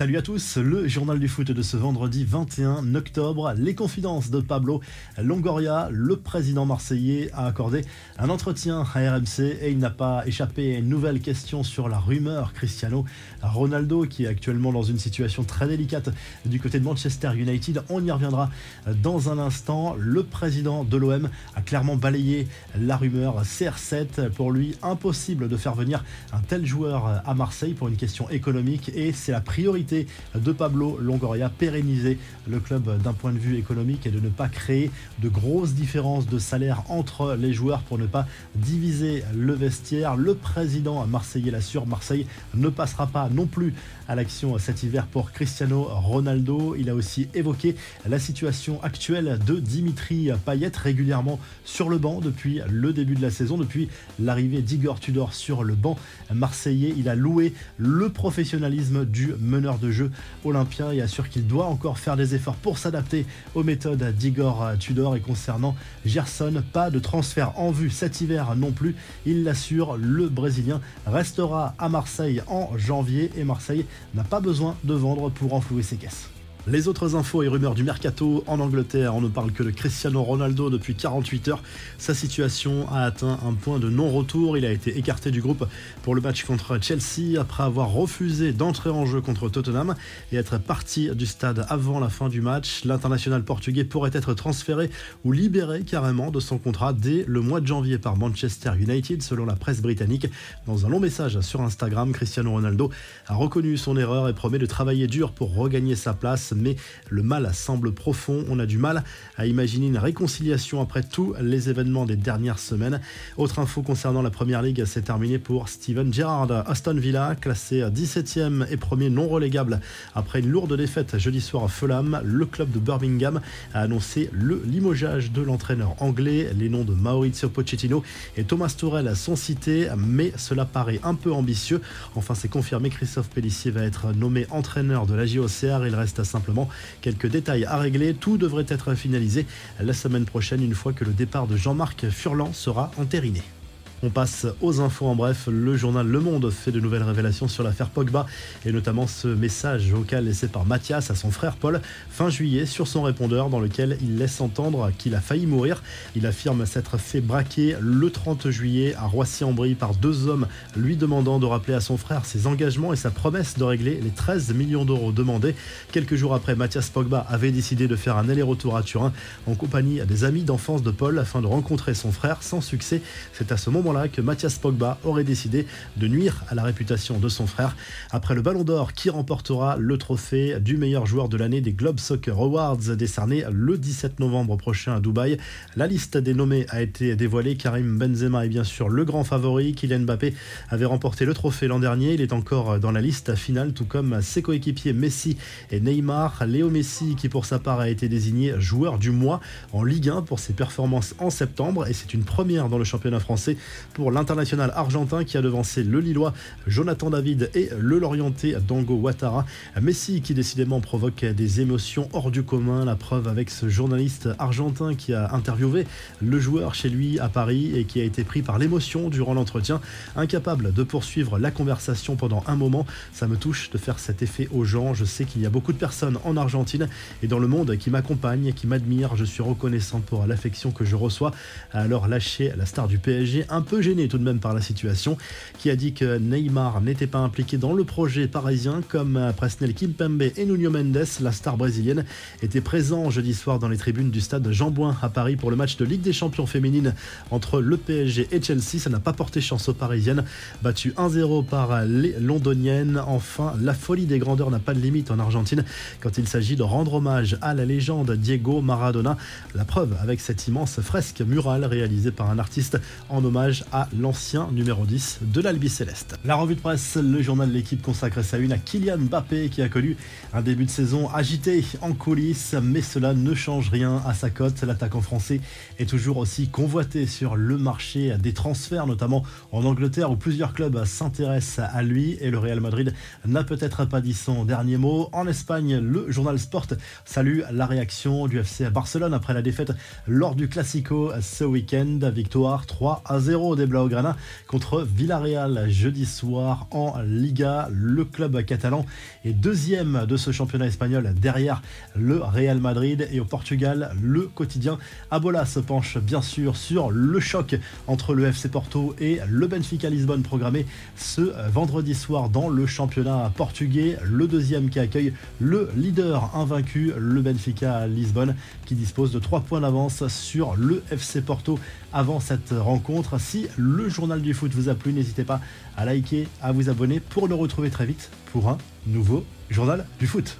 Salut à tous, le journal du foot de ce vendredi 21 octobre. Les confidences de Pablo Longoria, le président marseillais, a accordé un entretien à RMC et il n'a pas échappé à une nouvelle question sur la rumeur Cristiano Ronaldo qui est actuellement dans une situation très délicate du côté de Manchester United. On y reviendra dans un instant. Le président de l'OM a clairement balayé la rumeur CR7. Pour lui, impossible de faire venir un tel joueur à Marseille pour une question économique et c'est la priorité de Pablo Longoria, pérenniser le club d'un point de vue économique et de ne pas créer de grosses différences de salaire entre les joueurs pour ne pas diviser le vestiaire. Le président marseillais l'assure, Marseille ne passera pas non plus à l'action cet hiver pour Cristiano Ronaldo. Il a aussi évoqué la situation actuelle de Dimitri Payet régulièrement sur le banc depuis le début de la saison, depuis l'arrivée d'Igor Tudor sur le banc marseillais. Il a loué le professionnalisme du meneur de jeu olympien et assure qu'il doit encore faire des efforts pour s'adapter aux méthodes d'Igor Tudor. Et concernant Gerson, pas de transfert en vue cet hiver non plus. Il l'assure, le Brésilien restera à Marseille en janvier et Marseille n'a pas besoin de vendre pour enflouer ses caisses. Les autres infos et rumeurs du mercato en Angleterre, on ne parle que de Cristiano Ronaldo depuis 48 heures. Sa situation a atteint un point de non-retour. Il a été écarté du groupe pour le match contre Chelsea après avoir refusé d'entrer en jeu contre Tottenham et être parti du stade avant la fin du match. L'international portugais pourrait être transféré ou libéré carrément de son contrat dès le mois de janvier par Manchester United, selon la presse britannique. Dans un long message sur Instagram, Cristiano Ronaldo a reconnu son erreur et promet de travailler dur pour regagner sa place mais le mal semble profond. On a du mal à imaginer une réconciliation après tous les événements des dernières semaines. Autre info concernant la première ligue, c'est terminé pour Steven Gerrard. Aston Villa, classé 17e et premier non relégable après une lourde défaite jeudi soir à Fulham. Le club de Birmingham a annoncé le limogeage de l'entraîneur anglais. Les noms de Maurizio Pochettino et Thomas Tourel sont cités, mais cela paraît un peu ambitieux. Enfin, c'est confirmé, Christophe Pellissier va être nommé entraîneur de la JOCR. Il reste quelques détails à régler. Tout devrait être finalisé la semaine prochaine une fois que le départ de Jean-Marc Furlan sera entériné. On passe aux infos en bref. Le journal Le Monde fait de nouvelles révélations sur l'affaire Pogba et notamment ce message vocal laissé par Mathias à son frère Paul fin juillet sur son répondeur dans lequel il laisse entendre qu'il a failli mourir. Il affirme s'être fait braquer le 30 juillet à Roissy-en-Brie par deux hommes lui demandant de rappeler à son frère ses engagements et sa promesse de régler les 13 millions d'euros demandés. Quelques jours après, Mathias Pogba avait décidé de faire un aller-retour à Turin en compagnie des amis d'enfance de Paul afin de rencontrer son frère sans succès. C'est à ce moment là que Mathias Pogba aurait décidé de nuire à la réputation de son frère. Après le Ballon d'Or, qui remportera le trophée du meilleur joueur de l'année des Globe Soccer Awards décerné le 17 novembre prochain à Dubaï? La liste des nommés a été dévoilée. Karim Benzema est bien sûr le grand favori. Kylian Mbappé avait remporté le trophée l'an dernier. Il est encore dans la liste finale, tout comme ses coéquipiers Messi et Neymar. Léo Messi, qui pour sa part a été désigné joueur du mois en Ligue 1 pour ses performances en septembre. Et c'est une première dans le championnat français pour l'international argentin qui a devancé le Lillois Jonathan David et le Lorientais Dango Ouattara. Messi qui décidément provoque des émotions hors du commun. La preuve avec ce journaliste argentin qui a interviewé le joueur chez lui à Paris et qui a été pris par l'émotion durant l'entretien. Incapable de poursuivre la conversation pendant un moment. Ça me touche de faire cet effet aux gens. Je sais qu'il y a beaucoup de personnes en Argentine et dans le monde qui m'accompagnent, qui m'admirent. Je suis reconnaissant pour l'affection que je reçois. Alors lâcher la star du PSG un peu gêné tout de même par la situation, qui a dit que Neymar n'était pas impliqué dans le projet parisien, comme Presnel Kimpembe et Nuno Mendes, la star brésilienne, étaient présents jeudi soir dans les tribunes du stade Jean Bouin à Paris pour le match de Ligue des Champions féminines entre le PSG et Chelsea. Ça n'a pas porté chance aux Parisiennes, battu 1-0 par les Londoniennes. Enfin, la folie des grandeurs n'a pas de limite en Argentine quand il s'agit de rendre hommage à la légende Diego Maradona. La preuve avec cette immense fresque murale réalisée par un artiste en hommage à l'ancien numéro 10 de l'Albi Céleste. La revue de presse, le journal de l'équipe consacre sa une à Kylian Mbappé qui a connu un début de saison agité en coulisses, mais cela ne change rien à sa cote. L'attaquant français est toujours aussi convoité sur le marché des transferts, notamment en Angleterre où plusieurs clubs s'intéressent à lui et le Real Madrid n'a peut-être pas dit son dernier mot. En Espagne, le journal Sport salue la réaction du FC Barcelone après la défaite lors du Classico ce week-end. Victoire 3 à 0 1-0 des Blaugrana contre Villarreal jeudi soir en Liga. Le club catalan est deuxième de ce championnat espagnol derrière le Real Madrid et au Portugal, le quotidien Abola se penche bien sûr sur le choc entre le FC Porto et le Benfica Lisbonne programmé ce vendredi soir dans le championnat portugais. Le deuxième qui accueille le leader invaincu, le Benfica Lisbonne, qui dispose de 3 points d'avance sur le FC Porto avant cette rencontre. Si le journal du foot vous a plu, n'hésitez pas à liker, à vous abonner pour le retrouver très vite pour un nouveau journal du foot.